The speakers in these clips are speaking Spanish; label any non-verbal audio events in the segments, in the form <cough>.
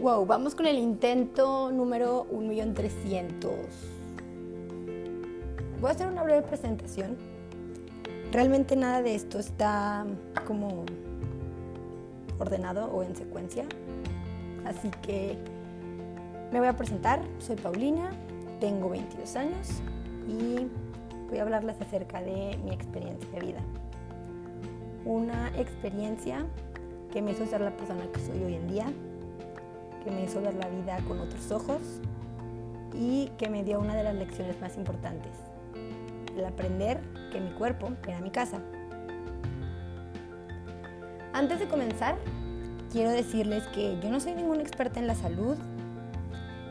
Wow, vamos con el intento número 1.300.000. Voy a hacer una breve presentación. Realmente nada de esto está como ordenado o en secuencia. Así que me voy a presentar. Soy Paulina, tengo 22 años y voy a hablarles acerca de mi experiencia de vida. Una experiencia que me hizo ser la persona que soy hoy en día, que me hizo ver la vida con otros ojos y que me dio una de las lecciones más importantes, el aprender que mi cuerpo era mi casa. Antes de comenzar, quiero decirles que yo no soy ninguna experta en la salud.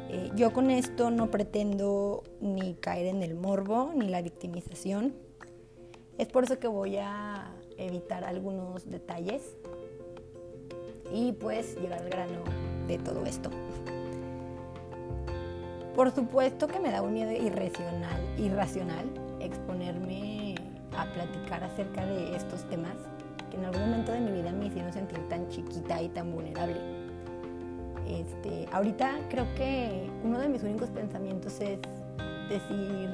Eh, yo con esto no pretendo ni caer en el morbo ni la victimización. Es por eso que voy a evitar algunos detalles y pues llegar al grano de todo esto. Por supuesto que me da un miedo irracional, irracional exponerme a platicar acerca de estos temas que en algún momento de mi vida me hicieron sentir tan chiquita y tan vulnerable. Este, ahorita creo que uno de mis únicos pensamientos es decir,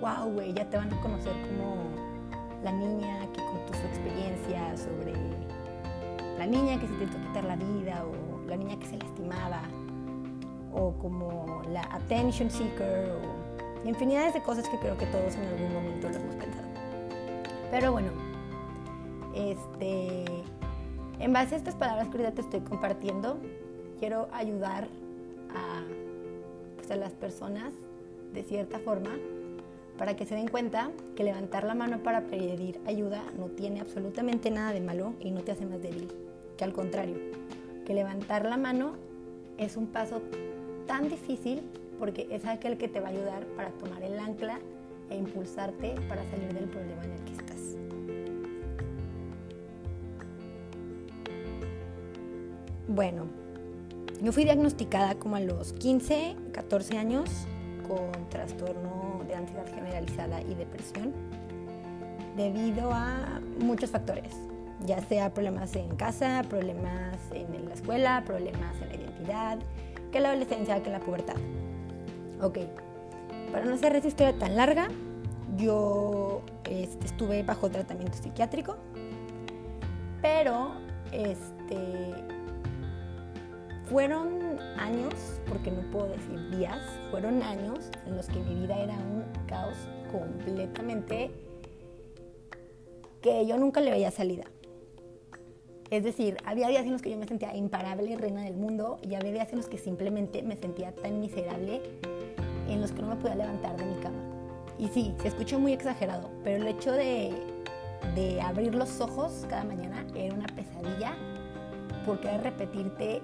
wow, güey, ya te van a conocer como la niña que contó su experiencia sobre la niña que se intentó quitar la vida o la niña que se lastimaba o como la attention seeker o infinidades de cosas que creo que todos en algún momento lo hemos pensado. Pero bueno, este, en base a estas palabras que ahorita te estoy compartiendo, quiero ayudar a, pues, a las personas de cierta forma para que se den cuenta que levantar la mano para pedir ayuda no tiene absolutamente nada de malo y no te hace más débil que al contrario, que levantar la mano es un paso tan difícil porque es aquel que te va a ayudar para tomar el ancla e impulsarte para salir del problema en el que estás. Bueno, yo fui diagnosticada como a los 15, 14 años con trastorno de ansiedad generalizada y depresión debido a muchos factores ya sea problemas en casa, problemas en la escuela, problemas en la identidad, que la adolescencia, que la pubertad. Ok, para no hacer esta historia tan larga, yo este, estuve bajo tratamiento psiquiátrico, pero este, fueron años, porque no puedo decir días, fueron años en los que mi vida era un caos completamente que yo nunca le veía salida. Es decir, había días en los que yo me sentía imparable, reina del mundo, y había días en los que simplemente me sentía tan miserable, en los que no me podía levantar de mi cama. Y sí, se escucha muy exagerado, pero el hecho de, de abrir los ojos cada mañana era una pesadilla, porque era repetirte,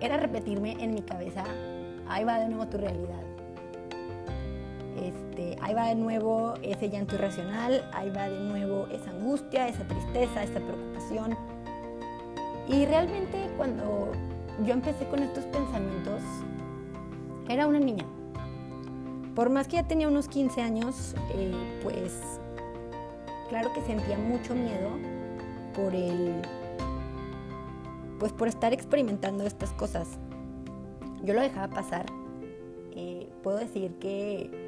era repetirme en mi cabeza, ahí va de nuevo tu realidad, ahí va de nuevo ese llanto irracional, ahí va de nuevo esa angustia, esa tristeza, esa preocupación. Y realmente cuando yo empecé con estos pensamientos, era una niña. Por más que ya tenía unos 15 años, eh, pues claro que sentía mucho miedo por el pues por estar experimentando estas cosas. Yo lo dejaba pasar. Eh, puedo decir que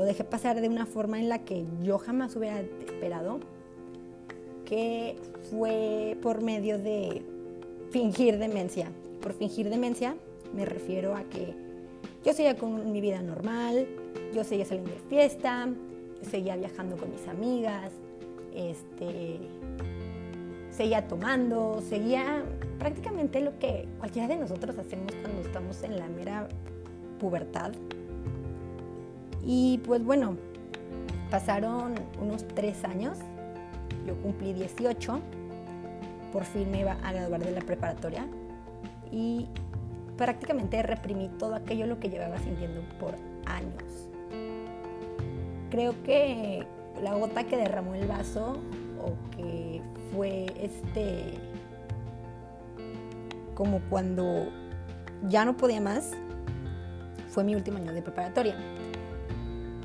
lo dejé pasar de una forma en la que yo jamás hubiera esperado, que fue por medio de fingir demencia. Por fingir demencia me refiero a que yo seguía con mi vida normal, yo seguía saliendo de fiesta, seguía viajando con mis amigas, este, seguía tomando, seguía prácticamente lo que cualquiera de nosotros hacemos cuando estamos en la mera pubertad. Y pues bueno, pasaron unos tres años, yo cumplí 18, por fin me iba a graduar de la preparatoria y prácticamente reprimí todo aquello lo que llevaba sintiendo por años. Creo que la gota que derramó el vaso o que fue este como cuando ya no podía más fue mi último año de preparatoria.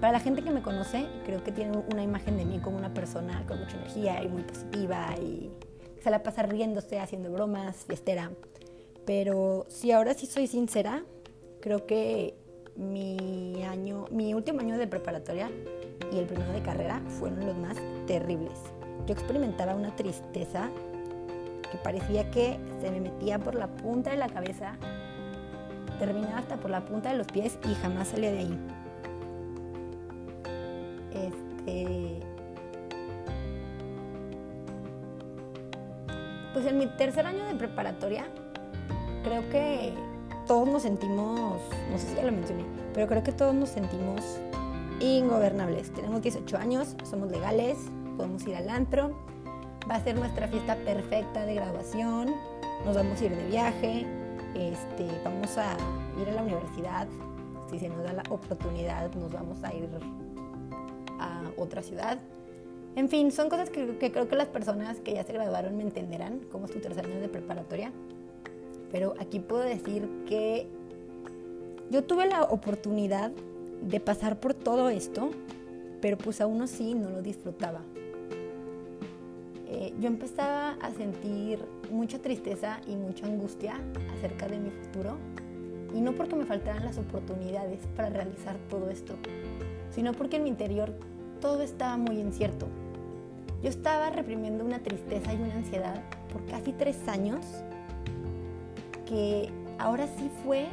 Para la gente que me conoce, creo que tiene una imagen de mí como una persona con mucha energía y muy positiva y se la pasa riéndose, haciendo bromas, fiestera. Pero si ahora sí soy sincera, creo que mi año, mi último año de preparatoria y el primero de carrera fueron los más terribles. Yo experimentaba una tristeza que parecía que se me metía por la punta de la cabeza, terminaba hasta por la punta de los pies y jamás salía de ahí. Este. Pues en mi tercer año de preparatoria, creo que todos nos sentimos, no sé si ya lo mencioné, pero creo que todos nos sentimos ingobernables. Tenemos 18 años, somos legales, podemos ir al antro, va a ser nuestra fiesta perfecta de graduación, nos vamos a ir de viaje, este, vamos a ir a la universidad, si se nos da la oportunidad nos vamos a ir otra ciudad. En fin, son cosas que, creo que las personas que ya se graduaron me entenderán, como es tu tercer año de preparatoria. Pero aquí puedo decir que yo tuve la oportunidad de pasar por todo esto, pero pues aún así no lo disfrutaba. Eh, yo empezaba a sentir mucha tristeza y mucha angustia acerca de mi futuro, y no porque me faltaran las oportunidades para realizar todo esto, sino porque en mi interior todo estaba muy incierto. Yo estaba reprimiendo una tristeza y una ansiedad por casi tres años que ahora sí fue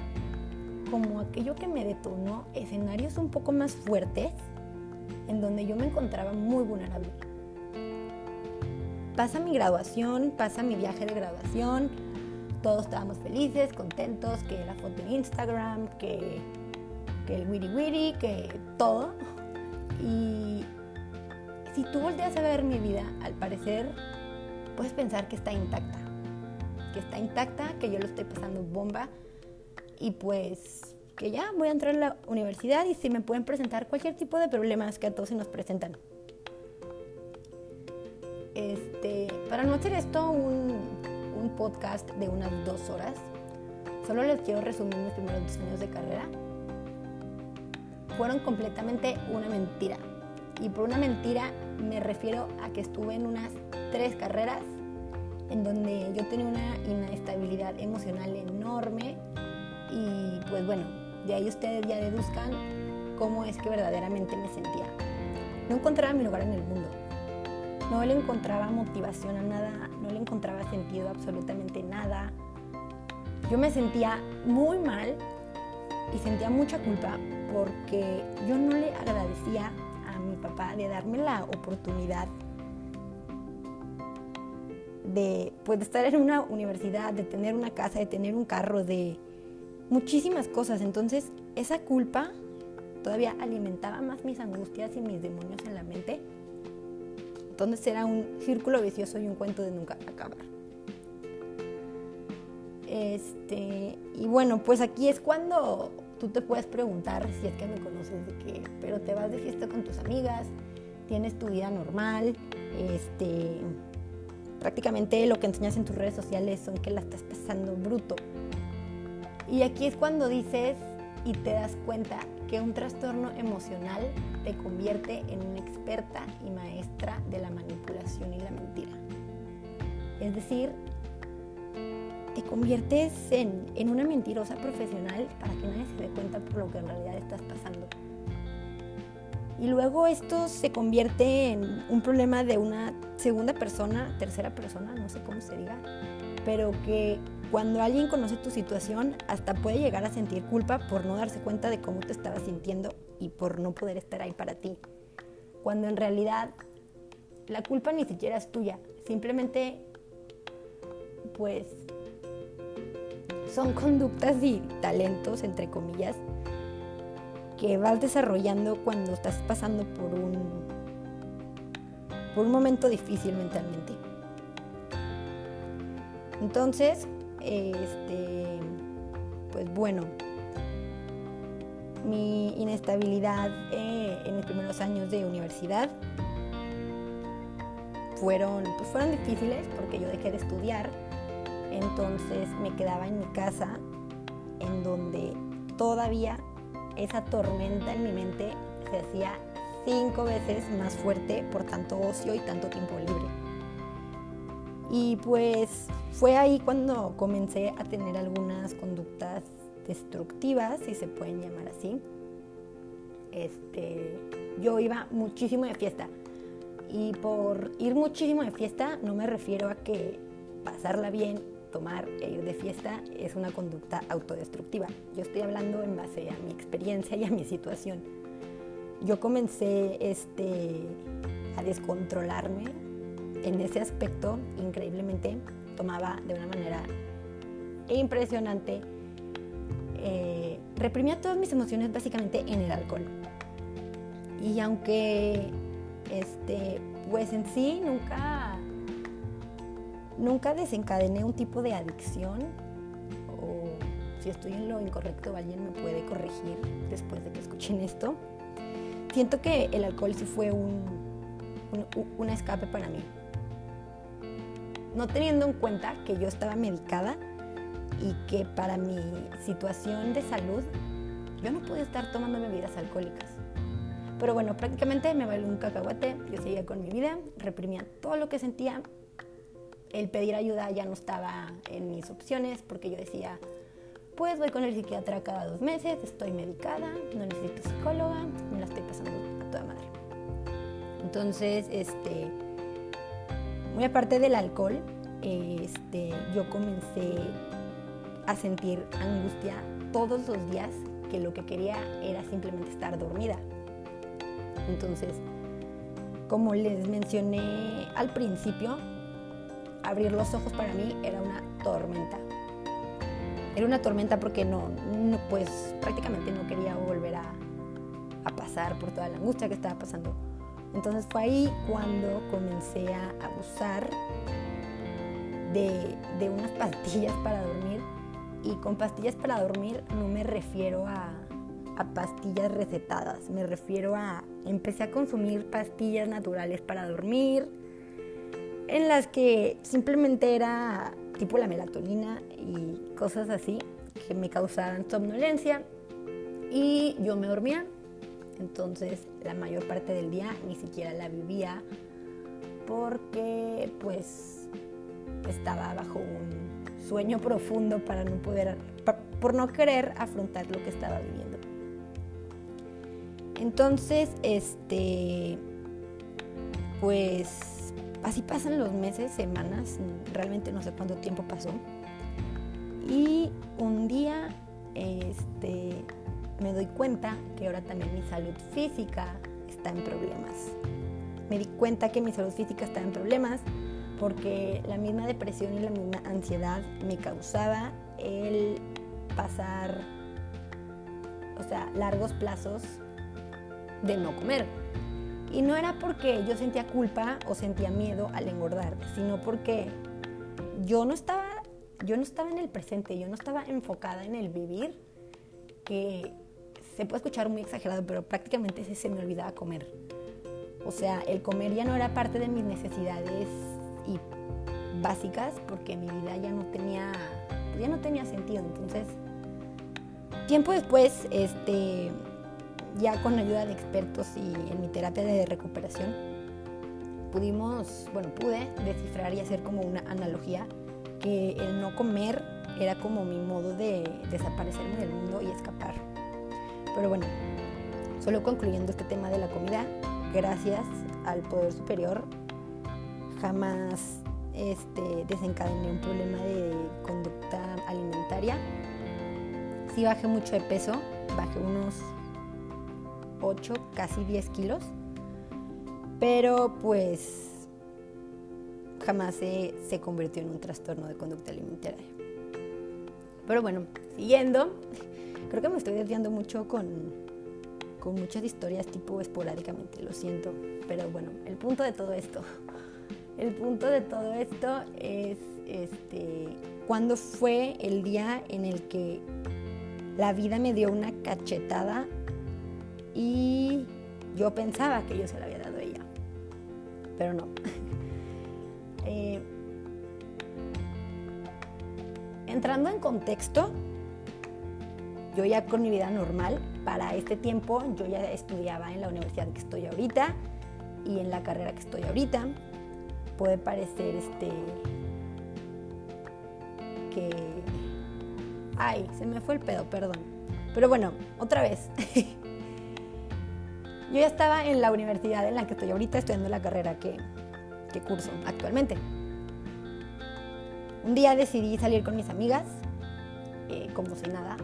como aquello que me detonó escenarios un poco más fuertes en donde yo me encontraba muy vulnerable. Pasa mi graduación, pasa mi viaje de graduación, todos estábamos felices, contentos, que la foto en Instagram, que, que el witty witty, que todo. Y si tú volteas a ver mi vida, al parecer puedes pensar que está intacta, que está intacta, que yo lo estoy pasando bomba, y pues que ya voy a entrar a la universidad y si me pueden presentar cualquier tipo de problemas que a todos se nos presentan. Este, para no hacer esto un, un podcast de unas dos horas, solo les quiero resumir mis primeros dos años de carrera. Fueron completamente una mentira. Y por una mentira me refiero a que estuve en unas tres carreras en donde yo tenía una inestabilidad emocional enorme, y pues bueno, de ahí ustedes ya deduzcan cómo es que verdaderamente me sentía. No encontraba mi lugar en el mundo. No le encontraba motivación a nada, no le encontraba sentido a absolutamente nada. Yo me sentía muy mal y sentía mucha culpa porque yo no le agradecía mi papá de darme la oportunidad de, pues, estar en una universidad, de tener una casa, de tener un carro, de, muchísimas cosas. Entonces, esa culpa todavía alimentaba más mis angustias y mis demonios en la mente. Entonces era un círculo vicioso y un cuento de nunca acabar. Este, y bueno, pues aquí es cuando tú te puedes preguntar si es que me conoces de que, pero te vas de fiesta con tus amigas, tienes tu vida normal, este, prácticamente lo que enseñas en tus redes sociales son que la estás pasando bruto. Y aquí es cuando dices y te das cuenta que un trastorno emocional te convierte en una experta y maestra de la manipulación y la mentira. Es decir, te conviertes en, en, una mentirosa profesional para que nadie se dé cuenta por lo que en realidad estás pasando. Y luego esto se convierte en un problema de una segunda persona, tercera persona, no sé cómo se diga, pero que cuando alguien conoce tu situación, hasta puede llegar a sentir culpa por no darse cuenta de cómo te estabas sintiendo y por no poder estar ahí para ti. Cuando en realidad la culpa ni siquiera es tuya, simplemente pues son conductas y talentos, entre comillas, que vas desarrollando cuando estás pasando por un, por un momento difícil mentalmente. Entonces, este, pues bueno, mi inestabilidad eh, en mis primeros años de universidad fueron, pues fueron difíciles porque yo dejé de estudiar, entonces me quedaba en mi casa en donde todavía esa tormenta en mi mente se hacía cinco veces más fuerte por tanto ocio y tanto tiempo libre. Y pues fue ahí cuando comencé a tener algunas conductas destructivas, si se pueden llamar así. Este, yo iba muchísimo de fiesta. Y por ir muchísimo de fiesta no me refiero a que pasarla bien, tomar e ir de fiesta es una conducta autodestructiva. Yo estoy hablando en base a mi experiencia y a mi situación. Yo comencé este, a descontrolarme en ese aspecto increíblemente. Tomaba de una manera impresionante. Eh, reprimía todas mis emociones básicamente en el alcohol. Y aunque este, pues en sí nunca, nunca desencadené un tipo de adicción o si estoy en lo incorrecto alguien me puede corregir después de que escuchen esto. Siento que el alcohol sí fue un, escape para mí. No teniendo en cuenta que yo estaba medicada y que para mi situación de salud yo no podía estar tomando bebidas alcohólicas. Pero bueno, prácticamente me valió un cacahuate, yo seguía con mi vida, reprimía todo lo que sentía. El pedir ayuda ya no estaba en mis opciones porque yo decía, pues voy con el psiquiatra cada dos meses, estoy medicada, no necesito psicóloga, me la estoy pasando a toda madre. Entonces, este, muy aparte del alcohol, este, yo comencé a sentir angustia todos los días que lo que quería era simplemente estar dormida. Entonces, como les mencioné al principio, abrir los ojos para mí era una tormenta. Era una tormenta porque no, pues prácticamente no quería volver a, pasar por toda la angustia que estaba pasando. Entonces fue ahí cuando comencé a abusar de, de unas <laughs> pastillas para dormir. Y con pastillas para dormir no me refiero a, a pastillas recetadas. Me refiero a, empecé a consumir pastillas naturales para dormir, en las que simplemente era tipo la melatonina y cosas así que me causaban somnolencia y yo me dormía. Entonces la mayor parte del día ni siquiera la vivía porque pues estaba bajo un sueño profundo para no poder, por no querer afrontar lo que estaba viviendo. Entonces, este, pues así pasan los meses, semanas, realmente no sé cuánto tiempo pasó. Y un día, este, me doy cuenta que ahora también mi salud física está en problemas. Me di cuenta que mi salud física está en problemas porque la misma depresión y la misma ansiedad me causaba el pasar, o sea, largos plazos de no comer. Y no era porque yo sentía culpa o sentía miedo al engordar, sino porque yo no estaba, yo no estaba en el presente, yo no estaba enfocada en el vivir, que se puede escuchar muy exagerado, pero prácticamente se me olvidaba comer. O sea, el comer ya no era parte de mis necesidades y básicas porque mi vida ya no tenía, ya no tenía sentido. Entonces, tiempo después, este, ya con ayuda de expertos y en mi terapia de recuperación, pudimos, bueno, pude descifrar y hacer como una analogía que el no comer era como mi modo de desaparecerme del mundo y escapar. Pero bueno, solo concluyendo este tema de la comida, gracias al poder superior, jamás este, desencadené un problema de conducta alimentaria. Sí bajé mucho de peso, bajé unos 8, casi 10 kilos, pero pues jamás se, se convirtió en un trastorno de conducta alimentaria. Pero bueno, siguiendo, <laughs> creo que me estoy desviando mucho con, con muchas historias tipo esporádicamente, lo siento, pero bueno, el punto de todo esto, <laughs> el punto de todo esto es este, cuando fue el día en el que la vida me dio una cachetada y yo pensaba que yo se la había dado a ella, pero no. <laughs> Eh, entrando en contexto, yo ya con mi vida normal, para este tiempo yo ya estudiaba en la universidad que estoy ahorita y en la carrera que estoy ahorita. puede parecer este que ay, se me fue el pedo, perdón. Pero bueno, otra vez. <laughs> Yo ya estaba en la universidad en la que estoy ahorita estudiando la carrera que, que curso actualmente. Un día decidí salir con mis amigas, eh, como si nada,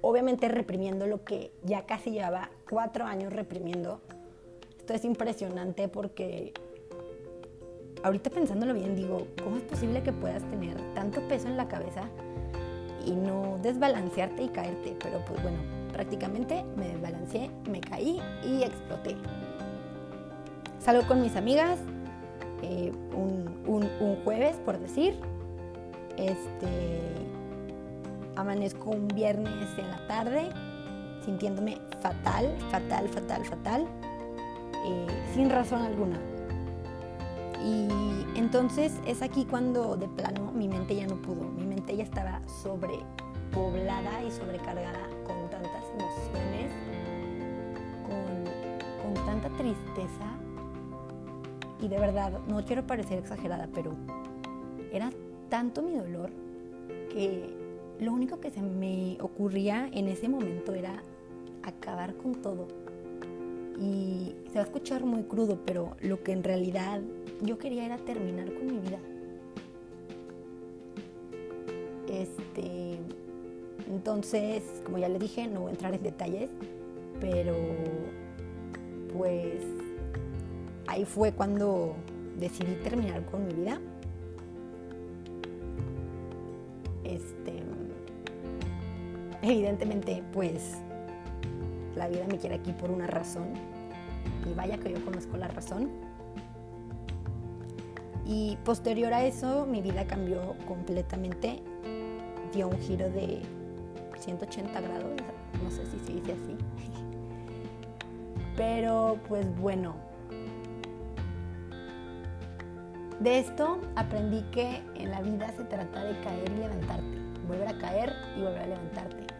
obviamente reprimiendo lo que ya casi llevaba cuatro años reprimiendo. Esto es impresionante porque ahorita pensándolo bien digo, ¿cómo es posible que puedas tener tanto peso en la cabeza y no desbalancearte y caerte? Pero pues bueno, prácticamente me desbalanceé, me caí y exploté. Salgo con mis amigas eh, un, jueves, por decir. Este, amanezco un viernes en la tarde sintiéndome fatal, fatal, fatal, fatal, eh, sin razón alguna. Y entonces es aquí cuando de plano mi mente ya no pudo, mi mente ya estaba sobrepoblada y sobrecargada con tantas emociones, con, con tanta tristeza. Y de verdad, no quiero parecer exagerada, pero era tanto mi dolor que lo único que se me ocurría en ese momento era acabar con todo. Y se va a escuchar muy crudo, pero lo que en realidad yo quería era terminar con mi vida. Este, entonces, como ya le dije, no voy a entrar en detalles, pero pues ahí fue cuando decidí terminar con mi vida. Este, evidentemente, pues la vida me quiere aquí por una razón. Y vaya que yo conozco la razón. Y posterior a eso, mi vida cambió completamente. Dio un giro de 180 grados, no sé si se dice así. Pero pues bueno, de esto aprendí que en la vida se trata de caer y levantarte, volver a caer y volver a levantarte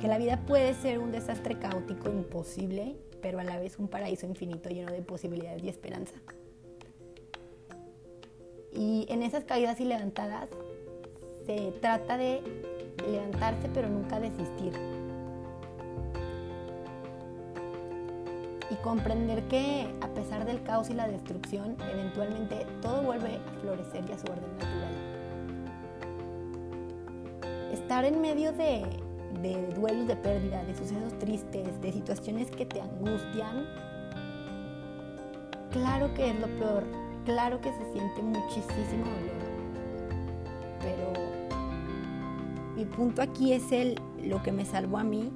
que la vida puede ser un desastre caótico imposible, pero a la vez un paraíso infinito lleno de posibilidades y esperanza. Y en esas caídas y levantadas se trata de levantarse pero nunca desistir. Y comprender que a pesar del caos y la destrucción, eventualmente todo vuelve a florecer y a su orden natural. Estar en medio de duelos de pérdida, de sucesos tristes, de situaciones que te angustian, claro que es lo peor, claro que se siente muchísimo dolor. Punto aquí es el, lo que me salvó a mí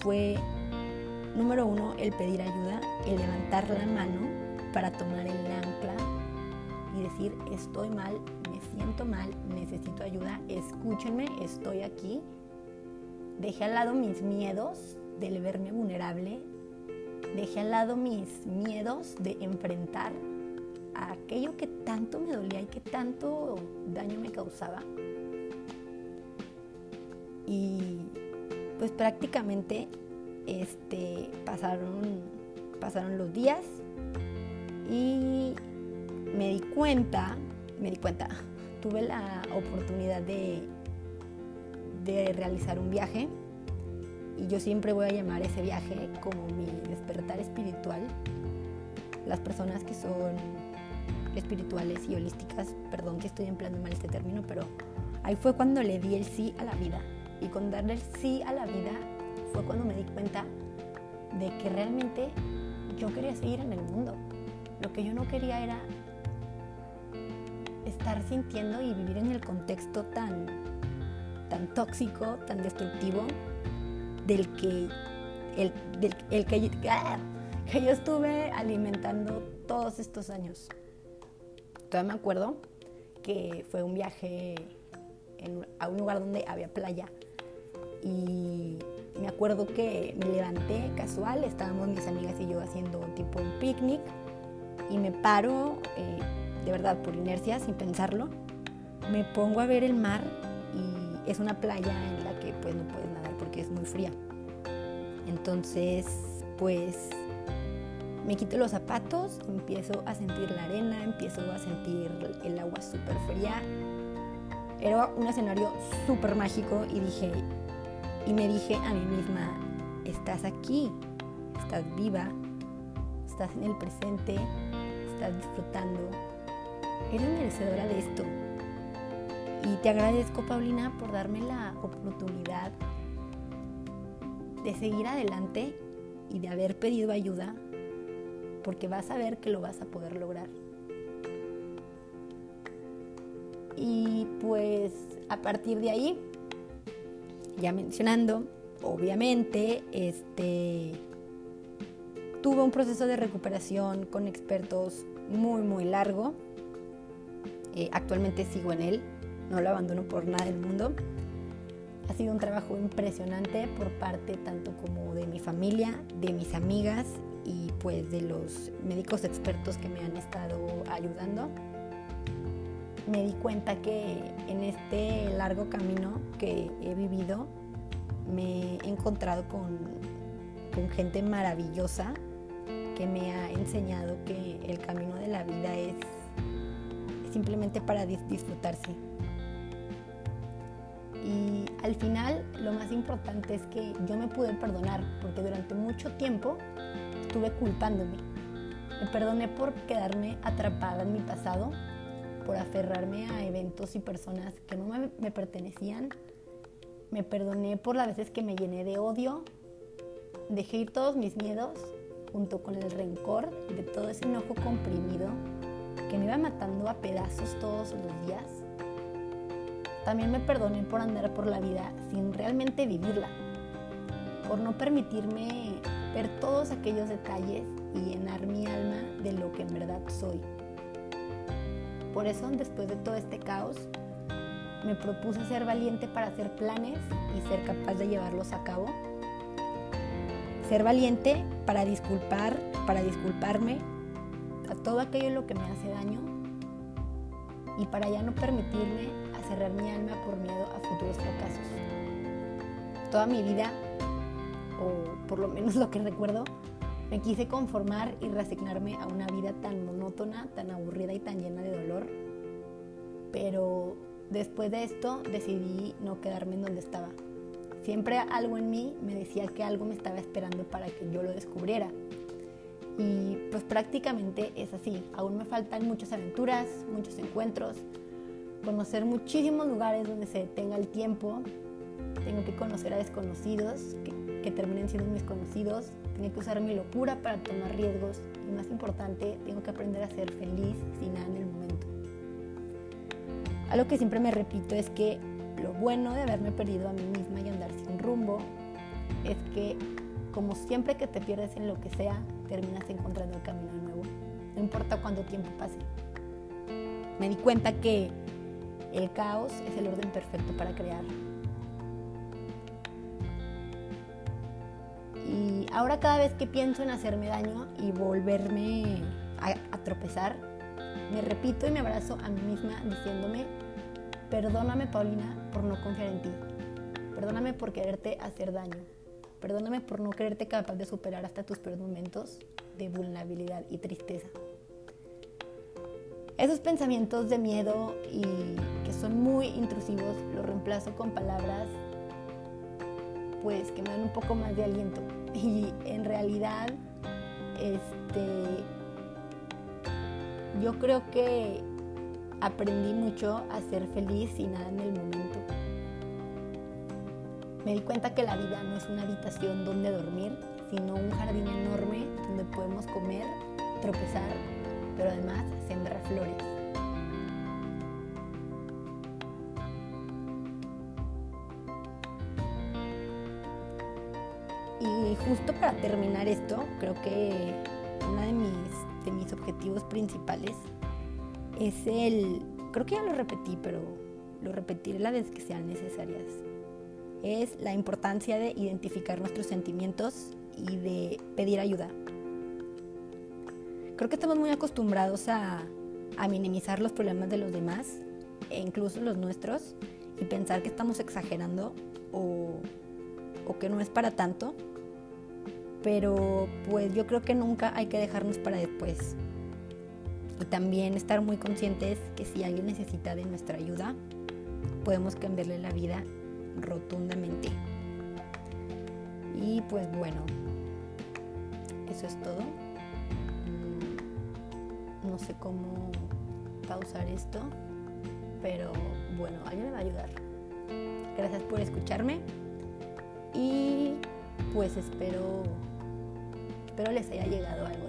fue, número uno, el pedir ayuda, el levantar la mano para tomar el ancla y decir, estoy mal, me siento mal, necesito ayuda, escúchenme, estoy aquí Dejé al lado mis miedos del verme vulnerable. Dejé al lado mis miedos de enfrentar a aquello que tanto me dolía y que tanto daño me causaba. Y pues prácticamente este, pasaron, pasaron los días y me di cuenta, me di cuenta, <laughs> tuve la oportunidad de de realizar un viaje y yo siempre voy a llamar ese viaje como mi despertar espiritual. Las personas que son espirituales y holísticas, perdón que estoy empleando mal este término, pero ahí fue cuando le di el sí a la vida. Y con darle el sí a la vida fue cuando me di cuenta de que realmente yo quería seguir en el mundo. Lo que yo no quería era estar sintiendo y vivir en el contexto tan tan tóxico, tan destructivo, del que, el, el que, ¡ah! que yo estuve alimentando todos estos años. Todavía me acuerdo que fue un viaje a un lugar donde había playa y me acuerdo que me levanté casual, estábamos mis amigas y yo haciendo tipo un picnic y me paro, eh, de verdad por inercia, sin pensarlo, me pongo a ver el mar es una playa en la que pues no puedes nadar porque es muy fría. Entonces, pues me quito los zapatos, empiezo a sentir la arena, empiezo a sentir el agua súper fría. Era un escenario súper mágico y dije, y me dije a mí misma, estás aquí, estás viva, estás en el presente, estás disfrutando, eres merecedora de esto. Y te agradezco, Paulina, por darme la oportunidad de seguir adelante y de haber pedido ayuda, porque vas a ver que lo vas a poder lograr. Y pues a partir de ahí, ya mencionando, obviamente, este tuve un proceso de recuperación con expertos muy, muy largo. Eh, actualmente sigo en él, no lo abandono por nada del mundo. Ha sido un trabajo impresionante por parte tanto como de mi familia, de mis amigas y pues de los médicos expertos que me han estado ayudando. Me di cuenta que en este largo camino que he vivido me he encontrado con, gente maravillosa que me ha enseñado que el camino de la vida es simplemente para disfrutarse. Y al final lo más importante es que yo me pude perdonar porque durante mucho tiempo estuve culpándome. Me perdoné por quedarme atrapada en mi pasado, por aferrarme a eventos y personas que no me, me pertenecían. Me perdoné por las veces que me llené de odio, dejé ir todos mis miedos junto con el rencor de todo ese enojo comprimido que me iba matando a pedazos todos los días. También me perdoné por andar por la vida sin realmente vivirla, por no permitirme ver todos aquellos detalles y llenar mi alma de lo que en verdad soy. Por eso, después de todo este caos, me propuse ser valiente para hacer planes y ser capaz de llevarlos a cabo ser valiente para disculpar, para disculparme a todo aquello lo que me hace daño y para ya no permitirme cerrar mi alma por miedo a futuros fracasos. Toda mi vida, o por lo menos lo que recuerdo, me quise conformar y resignarme a una vida tan monótona, tan aburrida y tan llena de dolor. Pero después de esto decidí no quedarme en donde estaba. Siempre algo en mí me decía que algo me estaba esperando para que yo lo descubriera. Y pues prácticamente es así. Aún me faltan muchas aventuras, muchos encuentros, conocer muchísimos lugares donde se detenga el tiempo. Tengo que conocer a desconocidos que, que terminen siendo mis conocidos. Tengo que usar mi locura para tomar riesgos. Y más importante, tengo que aprender a ser feliz sin nada en el momento. Algo que siempre me repito es que lo bueno de haberme perdido a mí misma y andar sin rumbo es que como siempre que te pierdes en lo que sea, terminas encontrando el camino nuevo. No importa cuánto tiempo pase. Me di cuenta que el caos es el orden perfecto para crear. Ahora cada vez que pienso en hacerme daño y volverme a, tropezar, me repito y me abrazo a mí misma diciéndome Perdóname, Paulina, por no confiar en ti. Perdóname por quererte hacer daño. Perdóname por no creerte capaz de superar hasta tus peores momentos de vulnerabilidad y tristeza. Esos pensamientos de miedo y que son muy intrusivos los reemplazo con palabras pues que me dan un poco más de aliento. Y en realidad este yo creo que aprendí mucho a ser feliz y nada en el momento. Me di cuenta que la vida no es una habitación donde dormir, sino un jardín enorme donde podemos comer, tropezar, pero además sembrar flores. Justo para terminar esto, creo que uno de mis, de mis objetivos principales es el, creo que ya lo repetí, pero lo repetiré las veces que sean necesarias. Es la importancia de identificar nuestros sentimientos y de pedir ayuda. Creo que estamos muy acostumbrados a, a minimizar los problemas de los demás e incluso los nuestros y pensar que estamos exagerando o, o que no es para tanto. Pero pues yo creo que nunca hay que dejarnos para después. Y también estar muy conscientes que si alguien necesita de nuestra ayuda, podemos cambiarle la vida rotundamente. Y pues bueno, eso es todo. Mm, no sé cómo pausar esto, pero bueno, alguien me va a ayudar. Gracias por escucharme y pues espero, espero les haya llegado algo